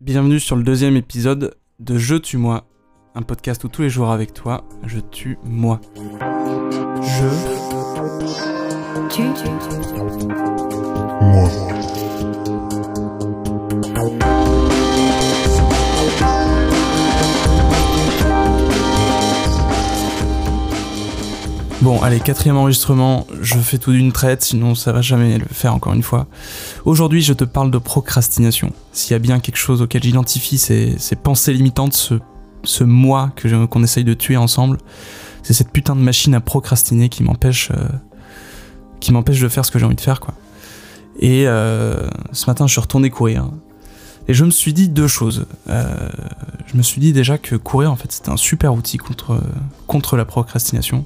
Bienvenue sur le deuxième épisode de Je tue moi, un podcast où tous les jours avec toi, je tue moi. Je Tu, Moi. Bon, allez, quatrième enregistrement, je fais tout d'une traite, sinon ça va jamais le faire encore une fois. Aujourd'hui, je te parle de procrastination. S'il y a bien quelque chose auquel j'identifie ces, ces pensées limitantes, ce, moi qu'on essaye de tuer ensemble, c'est cette putain de machine à procrastiner qui m'empêche euh, de faire ce que j'ai envie de faire. Et euh, ce matin, je suis retourné courir. Et je me suis dit deux choses. Euh, je me suis dit déjà que courir, en fait, c'était un super outil contre la procrastination.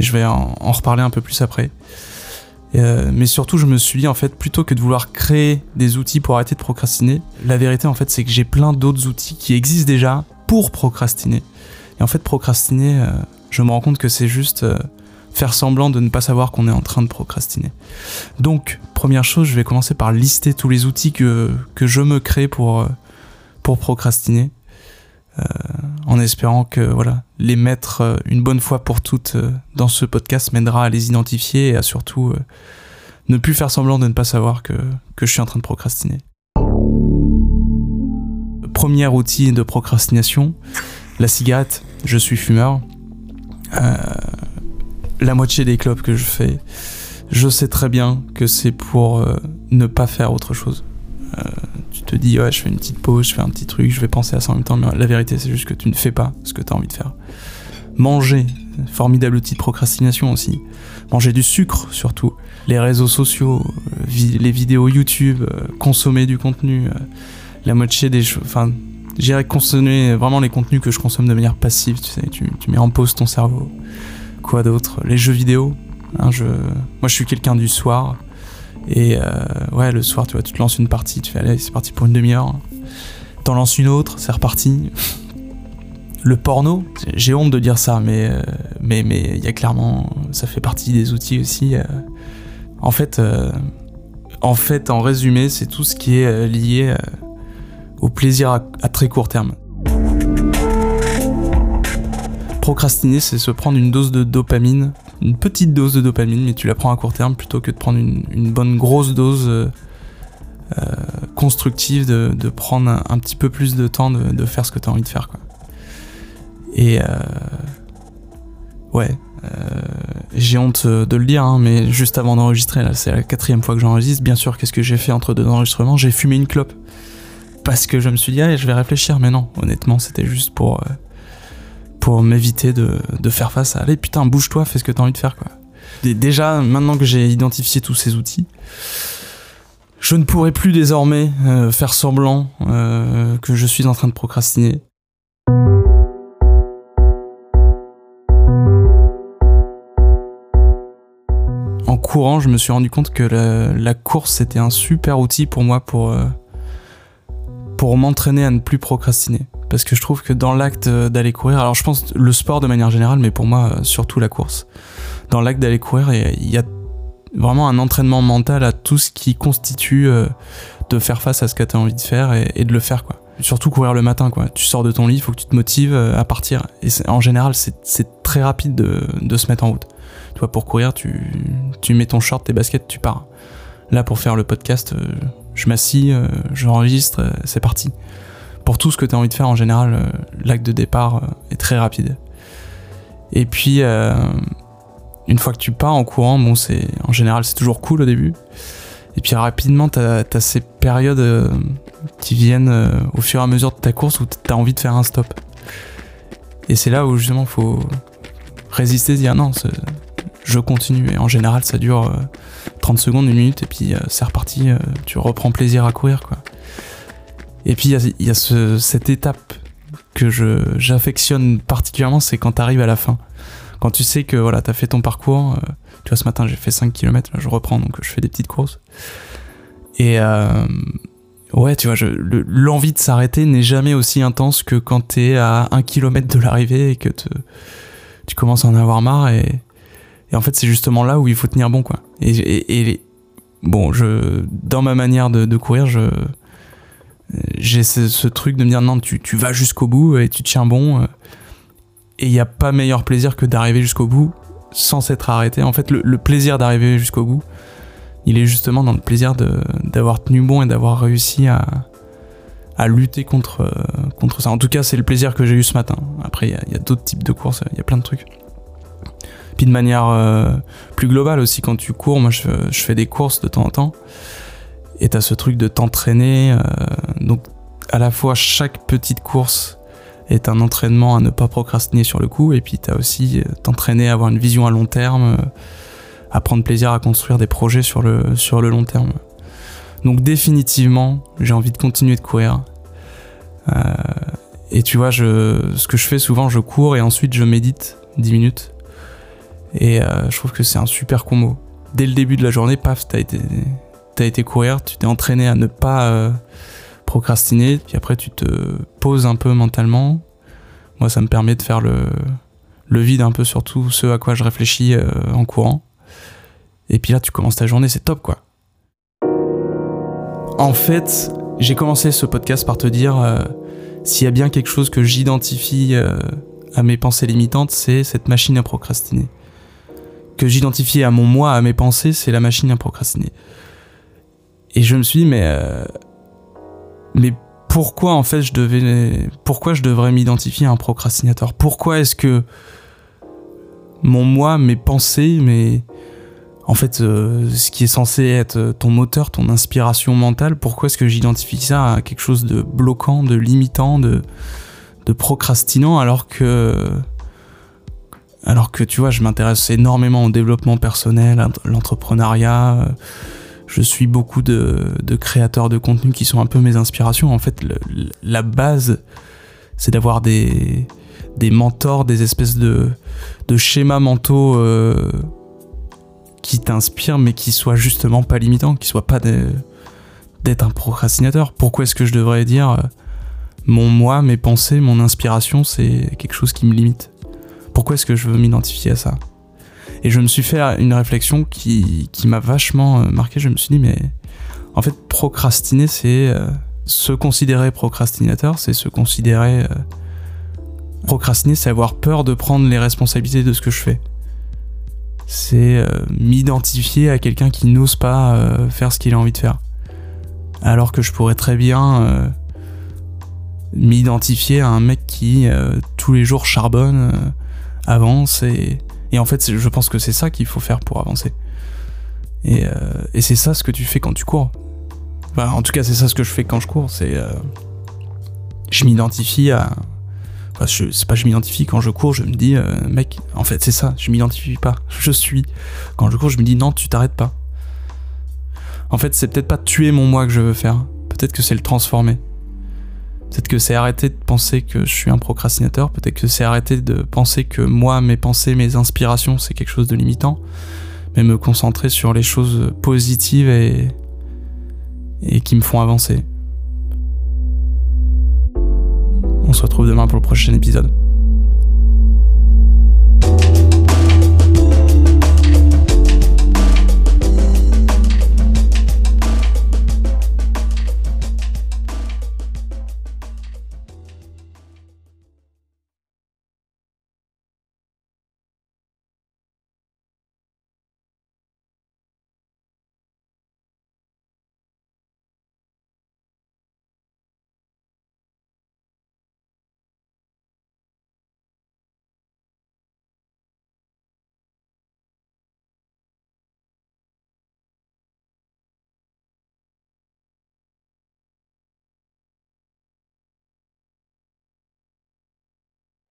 Je vais en, en reparler un peu plus après. Euh, mais surtout, je me suis dit, en fait, plutôt que de vouloir créer des outils pour arrêter de procrastiner, la vérité, en fait, c'est que j'ai plein d'autres outils qui existent déjà pour procrastiner. Et en fait, procrastiner, euh, je me rends compte que c'est juste euh, faire semblant de ne pas savoir qu'on est en train de procrastiner. Donc, première chose, je vais commencer par lister tous les outils que, que je me crée pour, euh, pour procrastiner. Euh, en espérant que voilà, les mettre euh, une bonne fois pour toutes euh, dans ce podcast m'aidera à les identifier et à surtout ne plus faire semblant de ne pas savoir que, que je suis en train de procrastiner. Premier outil de procrastination, la cigarette. Je suis fumeur. La moitié des clopes que je fais, je sais très bien que c'est pour ne pas faire autre chose. Euh, tu te dis, ouais, je fais une petite pause, je fais un petit truc, je vais penser à ça en même temps, mais la vérité, c'est juste que tu ne fais pas ce que tu as envie de faire. Manger, formidable outil de procrastination aussi. Manger du sucre, surtout. Les réseaux sociaux, euh, les vidéos YouTube, euh, consommer du contenu, la moitié des choses. Enfin, j'irais consommer vraiment les contenus que je consomme de manière passive, tu sais, tu, mets en pause ton cerveau. Quoi d'autre? Les jeux vidéo? je... Moi, je suis quelqu'un du soir. Et euh, ouais, le soir, tu vois, tu te lances une partie, tu fais allez, c'est parti pour une demi-heure. T'en lances une autre, c'est reparti. Le porno, j'ai honte de dire ça, mais euh, mais mais il y a clairement, ça fait partie des outils aussi. euh. En fait, en fait, en résumé, c'est tout ce qui est lié au plaisir à très court terme. Procrastiner, c'est se prendre une dose de dopamine, une petite dose de dopamine, mais tu la prends à court terme plutôt que de prendre une, bonne grosse dose euh, euh, constructive, de, prendre un, petit peu plus de temps de, faire ce que tu as envie de faire. Quoi. Et euh, ouais, j'ai honte de le dire, hein, mais juste avant d'enregistrer, là, c'est la quatrième fois que j'enregistre. Bien sûr, qu'est-ce que j'ai fait entre deux enregistrements? J'ai fumé une clope. Parce que je me suis dit, allez, je vais réfléchir, mais non, honnêtement, c'était juste pour, pour m'éviter de, faire face à, allez, putain, bouge-toi, fais ce que t'as envie de faire, Déjà, maintenant que j'ai identifié tous ces outils, je ne pourrai plus désormais euh, faire semblant euh, que je suis en train de procrastiner. En courant, je me suis rendu compte que la, course c'était un super outil pour moi pour, euh, pour m'entraîner à ne plus procrastiner. Parce que je trouve que dans l'acte euh, d'aller courir, alors je pense le sport de manière générale, mais pour moi euh, surtout la course, dans l'acte d'aller courir, il y a- vraiment un entraînement mental à tout ce qui constitue euh, de faire face à ce que tu as envie de faire et, de le faire quoi. Surtout courir le matin quoi. Tu sors de ton lit, il faut que tu te motives à partir. Et en général, c'est très rapide de, se mettre en route. Tu pour courir, tu, mets ton short, tes baskets, tu pars. Là, pour faire le podcast, je m'assis, euh, j'enregistre, c'est parti. Pour tout ce que tu as envie de faire, en général, euh, l'acte de départ euh, est très rapide. Et puis, euh, une fois que tu pars en courant, bon, en général, c'est toujours cool au début. Et puis rapidement, t'as as ces périodes qui viennent au fur et à mesure de ta course où t'as envie de faire un stop. Et c'est là où justement faut résister, dire non, je continue. Et en général, ça dure euh, 30 secondes, une minute, et puis c'est reparti, tu reprends plaisir à courir, quoi. Et puis il y a, cette étape que j'affectionne particulièrement, c'est quand t'arrives à la fin. Quand tu sais que voilà, t'as fait ton parcours, euh, tu vois, ce matin j'ai fait 5 km, là je reprends, donc je fais des petites courses. Et euh, ouais, tu vois, l'envie de s'arrêter n'est jamais aussi intense que quand t'es à 1 km de l'arrivée et que tu commences à en avoir marre. Et, en fait, c'est justement là où il faut tenir bon, quoi. Et, bon, je, dans ma manière de courir, je, j'ai ce, truc de me dire non, tu, tu vas jusqu'au bout et tu tiens bon. et il n'y a pas meilleur plaisir que d'arriver jusqu'au bout sans s'être arrêté. En fait, le, plaisir d'arriver jusqu'au bout, il est justement dans le plaisir d'avoir tenu bon et d'avoir réussi à, à lutter contre, contre ça. En tout cas, c'est le plaisir que j'ai eu ce matin. Après, il y a, d'autres types de courses, il y a plein de trucs. Puis de manière euh, plus globale aussi, quand tu cours, moi je, je, fais des courses de temps en temps. Et t'as ce truc de t'entraîner. Euh, donc, à la fois, chaque petite course est un entraînement à ne pas procrastiner sur le coup. Et puis, t'as aussi euh, t'entraîner à avoir une vision à long terme, à prendre plaisir à construire des projets sur le, long terme. Donc, définitivement, j'ai envie de continuer de courir. et tu vois, ce que je fais souvent, je cours et ensuite je médite 10 minutes. Et je trouve que c'est un super combo. Dès le début de la journée, paf, t'as été, t'as été courir, tu t'es entraîné à ne pas euh, procrastiner, puis après tu te poses un peu mentalement. Moi, ça me permet de faire le, vide un peu sur tout ce à quoi je réfléchis euh, en courant. Et puis là, tu commences ta journée, c'est top quoi. En fait, j'ai commencé ce podcast par te dire euh, s'il y a bien quelque chose que j'identifie à mes pensées limitantes, c'est cette machine à procrastiner. Que j'identifie à mon moi, à mes pensées, c'est la machine à procrastiner. Et je me suis dit, mais, euh, mais pourquoi en fait je devais, pourquoi je devrais m'identifier à un procrastinateur? Pourquoi est-ce que mon moi, mes pensées, mes, en fait, euh, ce qui est censé être ton moteur, ton inspiration mentale, pourquoi est-ce que j'identifie ça à quelque chose de bloquant, de limitant, de, de procrastinant, alors que, alors que tu vois, je m'intéresse énormément au développement personnel, l'entrepreneuriat je suis beaucoup de, créateurs de contenu qui sont un peu mes inspirations. En fait, la base, c'est d'avoir des, mentors, des espèces de, de schémas mentaux euh, qui t'inspirent, mais qui soient justement pas limitants, qui soient pas d'être un procrastinateur. Pourquoi est-ce que je devrais dire euh, mon moi, mes pensées, mon inspiration, c'est quelque chose qui me limite? Pourquoi est-ce que je veux m'identifier à ça? Et je me suis fait une réflexion qui, qui m'a vachement euh, marqué. Je me suis dit, mais en fait, procrastiner, c'est euh, se considérer procrastinateur, c'est se considérer. Euh, procrastiner, c'est avoir peur de prendre les responsabilités de ce que je fais. C'est m'identifier à quelqu'un qui n'ose pas faire ce qu'il a envie de faire. Alors que je pourrais très bien m'identifier à un mec qui tous les jours charbonne, avance et et en fait, je pense que c'est ça qu'il faut faire pour avancer. Et, euh, et c'est ça ce que tu fais quand tu cours. Enfin, en tout cas, c'est ça ce que je fais quand je cours. C'est. Euh, je m'identifie à. Enfin, c'est pas je m'identifie quand je cours, je me dis, euh, mec, en fait, c'est ça, je m'identifie pas. Je suis. Quand je cours, je me dis, non, tu t'arrêtes pas. En fait, c'est peut-être pas tuer mon moi que je veux faire. Peut-être que c'est le transformer. Peut-être que c'est arrêter de penser que je suis un procrastinateur, peut-être que c'est arrêter de penser que moi, mes pensées, mes inspirations, c'est quelque chose de limitant, mais me concentrer sur les choses positives et, et qui me font avancer. On se retrouve demain pour le prochain épisode.